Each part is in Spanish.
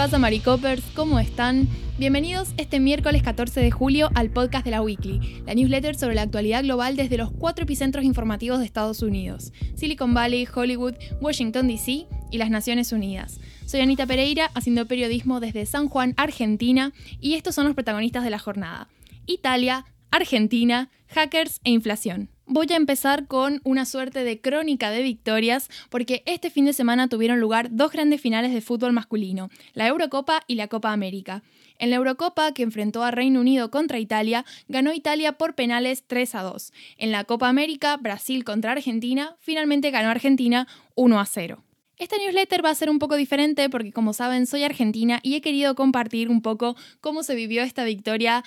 pasa, Maricopers? ¿Cómo están? Bienvenidos este miércoles 14 de julio al podcast de la Weekly, la newsletter sobre la actualidad global desde los cuatro epicentros informativos de Estados Unidos: Silicon Valley, Hollywood, Washington DC y las Naciones Unidas. Soy Anita Pereira, haciendo periodismo desde San Juan, Argentina, y estos son los protagonistas de la jornada: Italia, Argentina, hackers e inflación. Voy a empezar con una suerte de crónica de victorias porque este fin de semana tuvieron lugar dos grandes finales de fútbol masculino, la Eurocopa y la Copa América. En la Eurocopa, que enfrentó a Reino Unido contra Italia, ganó Italia por penales 3 a 2. En la Copa América, Brasil contra Argentina, finalmente ganó Argentina 1 a 0. Esta newsletter va a ser un poco diferente porque como saben soy argentina y he querido compartir un poco cómo se vivió esta victoria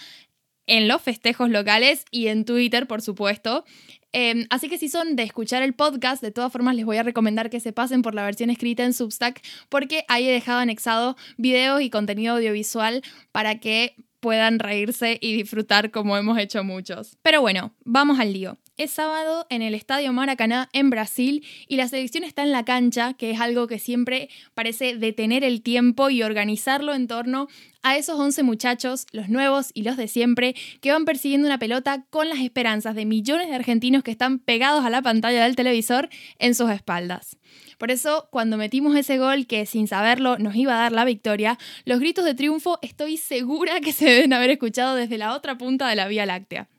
en los festejos locales y en Twitter, por supuesto. Em, así que si son de escuchar el podcast, de todas formas les voy a recomendar que se pasen por la versión escrita en Substack porque ahí he dejado anexado videos y contenido audiovisual para que puedan reírse y disfrutar como hemos hecho muchos. Pero bueno, vamos al lío. Es sábado en el Estadio Maracaná en Brasil y la selección está en la cancha, que es algo que siempre parece detener el tiempo y organizarlo en torno a esos 11 muchachos, los nuevos y los de siempre, que van persiguiendo una pelota con las esperanzas de millones de argentinos que están pegados a la pantalla del televisor en sus espaldas. Por eso, cuando metimos ese gol que sin saberlo nos iba a dar la victoria, los gritos de triunfo estoy segura que se deben haber escuchado desde la otra punta de la Vía Láctea.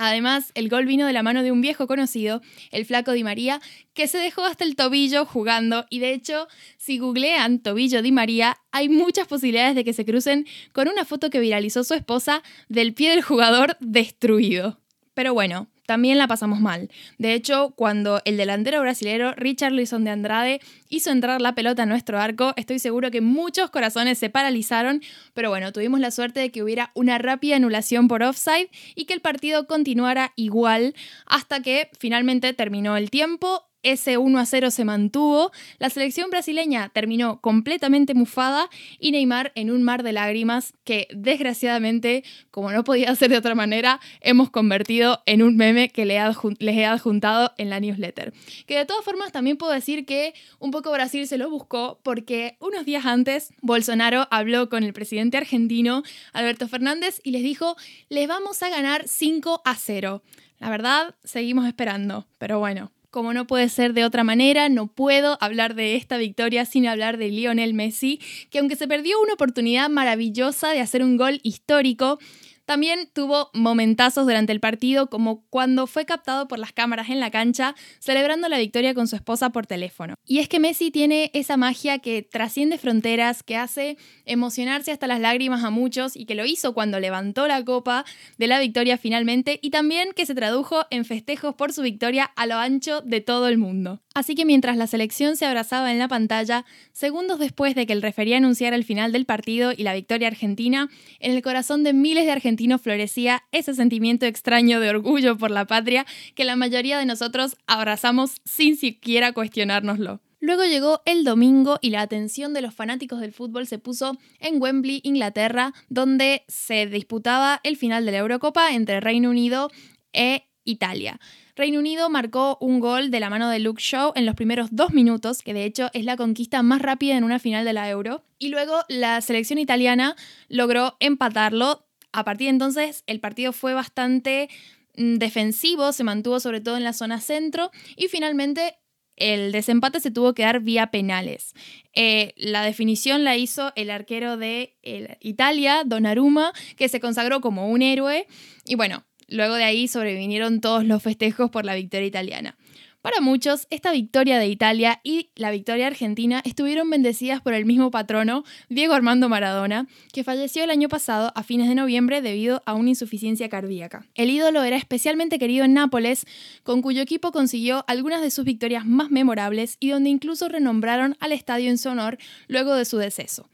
Además, el gol vino de la mano de un viejo conocido, el flaco Di María, que se dejó hasta el tobillo jugando y de hecho, si googlean tobillo Di María, hay muchas posibilidades de que se crucen con una foto que viralizó su esposa del pie del jugador destruido. Pero bueno, también la pasamos mal. De hecho, cuando el delantero brasilero Richard Luison de Andrade hizo entrar la pelota a nuestro arco, estoy seguro que muchos corazones se paralizaron, pero bueno, tuvimos la suerte de que hubiera una rápida anulación por offside y que el partido continuara igual hasta que finalmente terminó el tiempo ese 1 a 0 se mantuvo, la selección brasileña terminó completamente mufada y Neymar en un mar de lágrimas que desgraciadamente, como no podía ser de otra manera, hemos convertido en un meme que les he adjuntado en la newsletter. Que de todas formas también puedo decir que un poco Brasil se lo buscó porque unos días antes Bolsonaro habló con el presidente argentino Alberto Fernández y les dijo, les vamos a ganar 5 a 0. La verdad, seguimos esperando, pero bueno, como no puede ser de otra manera, no puedo hablar de esta victoria sin hablar de Lionel Messi, que aunque se perdió una oportunidad maravillosa de hacer un gol histórico, también tuvo momentazos durante el partido, como cuando fue captado por las cámaras en la cancha, celebrando la victoria con su esposa por teléfono. Y es que Messi tiene esa magia que trasciende fronteras, que hace emocionarse hasta las lágrimas a muchos y que lo hizo cuando levantó la copa de la victoria finalmente y también que se tradujo en festejos por su victoria a lo ancho de todo el mundo. Así que mientras la selección se abrazaba en la pantalla, segundos después de que el referí anunciara el final del partido y la victoria argentina, en el corazón de miles de argentinos florecía ese sentimiento extraño de orgullo por la patria que la mayoría de nosotros abrazamos sin siquiera cuestionárnoslo. Luego llegó el domingo y la atención de los fanáticos del fútbol se puso en Wembley, Inglaterra, donde se disputaba el final de la Eurocopa entre Reino Unido e Italia. Reino Unido marcó un gol de la mano de Luke Shaw en los primeros dos minutos, que de hecho es la conquista más rápida en una final de la Euro. Y luego la selección italiana logró empatarlo. A partir de entonces el partido fue bastante mm, defensivo, se mantuvo sobre todo en la zona centro y finalmente el desempate se tuvo que dar vía penales. Eh, la definición la hizo el arquero de Italia, Donnarumma, que se consagró como un héroe. Y bueno, Luego de ahí sobrevinieron todos los festejos por la victoria italiana. Para muchos, esta victoria de Italia y la victoria argentina estuvieron bendecidas por el mismo patrono, Diego Armando Maradona, que falleció el año pasado a fines de noviembre debido a una insuficiencia cardíaca. El ídolo era especialmente querido en Nápoles, con cuyo equipo consiguió algunas de sus victorias más memorables y donde incluso renombraron al estadio en su honor luego de su deceso.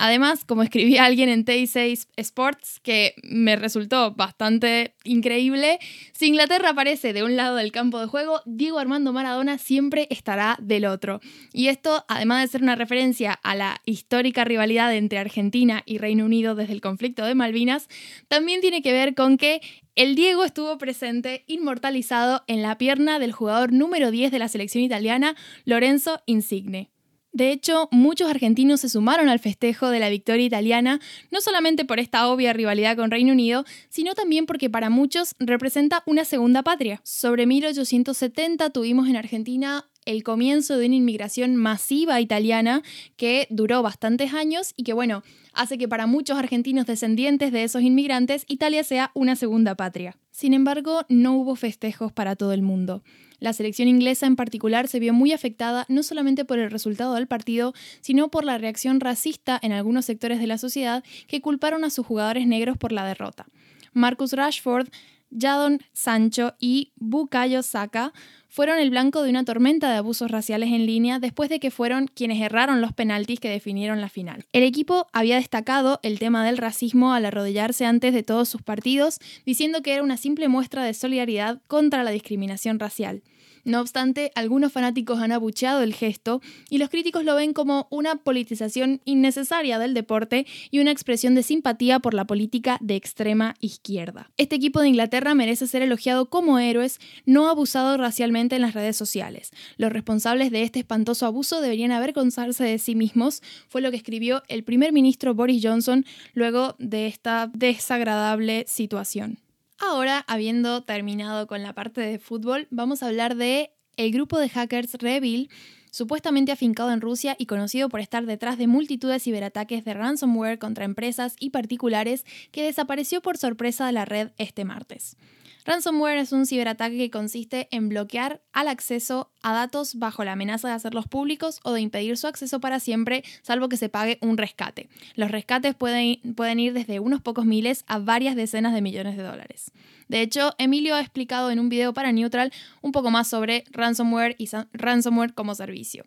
Además, como escribí alguien en T6 Sports, que me resultó bastante increíble, si Inglaterra aparece de un lado del campo de juego, Diego Armando Maradona siempre estará del otro. Y esto, además de ser una referencia a la histórica rivalidad entre Argentina y Reino Unido desde el conflicto de Malvinas, también tiene que ver con que el Diego estuvo presente, inmortalizado en la pierna del jugador número 10 de la selección italiana, Lorenzo Insigne. De hecho, muchos argentinos se sumaron al festejo de la victoria italiana, no solamente por esta obvia rivalidad con Reino Unido, sino también porque para muchos representa una segunda patria. Sobre 1870 tuvimos en Argentina el comienzo de una inmigración masiva italiana que duró bastantes años y que, bueno, hace que para muchos argentinos descendientes de esos inmigrantes Italia sea una segunda patria. Sin embargo, no hubo festejos para todo el mundo. La selección inglesa en particular se vio muy afectada no solamente por el resultado del partido, sino por la reacción racista en algunos sectores de la sociedad que culparon a sus jugadores negros por la derrota. Marcus Rashford Jadon Sancho y Bukayo Saka fueron el blanco de una tormenta de abusos raciales en línea después de que fueron quienes erraron los penaltis que definieron la final. El equipo había destacado el tema del racismo al arrodillarse antes de todos sus partidos, diciendo que era una simple muestra de solidaridad contra la discriminación racial. No obstante, algunos fanáticos han abucheado el gesto y los críticos lo ven como una politización innecesaria del deporte y una expresión de simpatía por la política de extrema izquierda. Este equipo de Inglaterra merece ser elogiado como héroes, no abusado racialmente en las redes sociales. Los responsables de este espantoso abuso deberían avergonzarse de sí mismos, fue lo que escribió el primer ministro Boris Johnson luego de esta desagradable situación. Ahora, habiendo terminado con la parte de fútbol, vamos a hablar de el grupo de hackers Revil, supuestamente afincado en Rusia y conocido por estar detrás de multitud de ciberataques de ransomware contra empresas y particulares que desapareció por sorpresa de la red este martes. Ransomware es un ciberataque que consiste en bloquear al acceso a datos bajo la amenaza de hacerlos públicos o de impedir su acceso para siempre, salvo que se pague un rescate. Los rescates pueden, pueden ir desde unos pocos miles a varias decenas de millones de dólares. De hecho, Emilio ha explicado en un video para Neutral un poco más sobre ransomware y ransomware como servicio.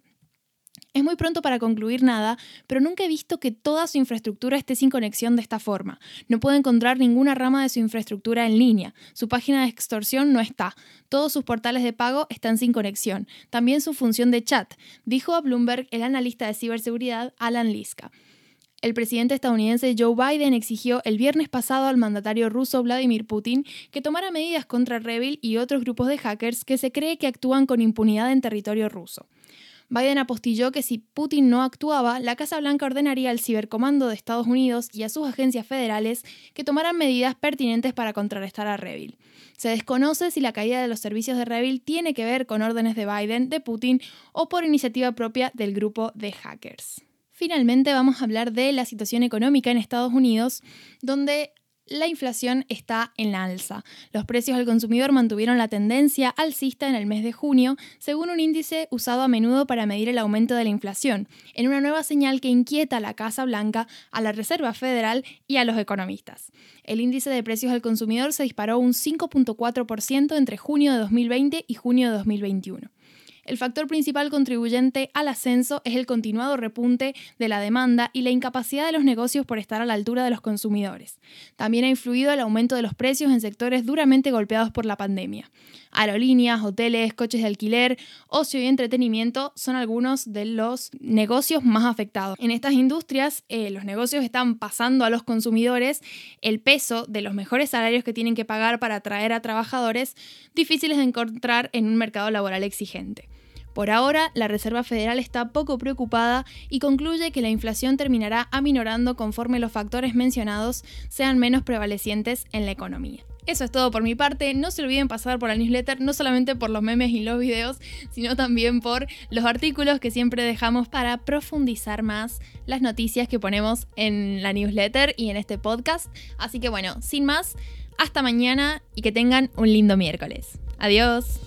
Es muy pronto para concluir nada, pero nunca he visto que toda su infraestructura esté sin conexión de esta forma. No puedo encontrar ninguna rama de su infraestructura en línea. Su página de extorsión no está. Todos sus portales de pago están sin conexión. También su función de chat, dijo a Bloomberg el analista de ciberseguridad Alan Liska. El presidente estadounidense Joe Biden exigió el viernes pasado al mandatario ruso Vladimir Putin que tomara medidas contra Revil y otros grupos de hackers que se cree que actúan con impunidad en territorio ruso. Biden apostilló que si Putin no actuaba, la Casa Blanca ordenaría al Cibercomando de Estados Unidos y a sus agencias federales que tomaran medidas pertinentes para contrarrestar a Revil. Se desconoce si la caída de los servicios de Revil tiene que ver con órdenes de Biden, de Putin o por iniciativa propia del grupo de hackers. Finalmente vamos a hablar de la situación económica en Estados Unidos, donde la inflación está en la alza. Los precios al consumidor mantuvieron la tendencia alcista en el mes de junio, según un índice usado a menudo para medir el aumento de la inflación, en una nueva señal que inquieta a la Casa Blanca, a la Reserva Federal y a los economistas. El índice de precios al consumidor se disparó un 5.4% entre junio de 2020 y junio de 2021. El factor principal contribuyente al ascenso es el continuado repunte de la demanda y la incapacidad de los negocios por estar a la altura de los consumidores. También ha influido el aumento de los precios en sectores duramente golpeados por la pandemia. Aerolíneas, hoteles, coches de alquiler, ocio y entretenimiento son algunos de los negocios más afectados. En estas industrias, eh, los negocios están pasando a los consumidores el peso de los mejores salarios que tienen que pagar para atraer a trabajadores difíciles de encontrar en un mercado laboral exigente. Por ahora, la Reserva Federal está poco preocupada y concluye que la inflación terminará aminorando conforme los factores mencionados sean menos prevalecientes en la economía. Eso es todo por mi parte. No se olviden pasar por la newsletter, no solamente por los memes y los videos, sino también por los artículos que siempre dejamos para profundizar más las noticias que ponemos en la newsletter y en este podcast. Así que bueno, sin más, hasta mañana y que tengan un lindo miércoles. Adiós.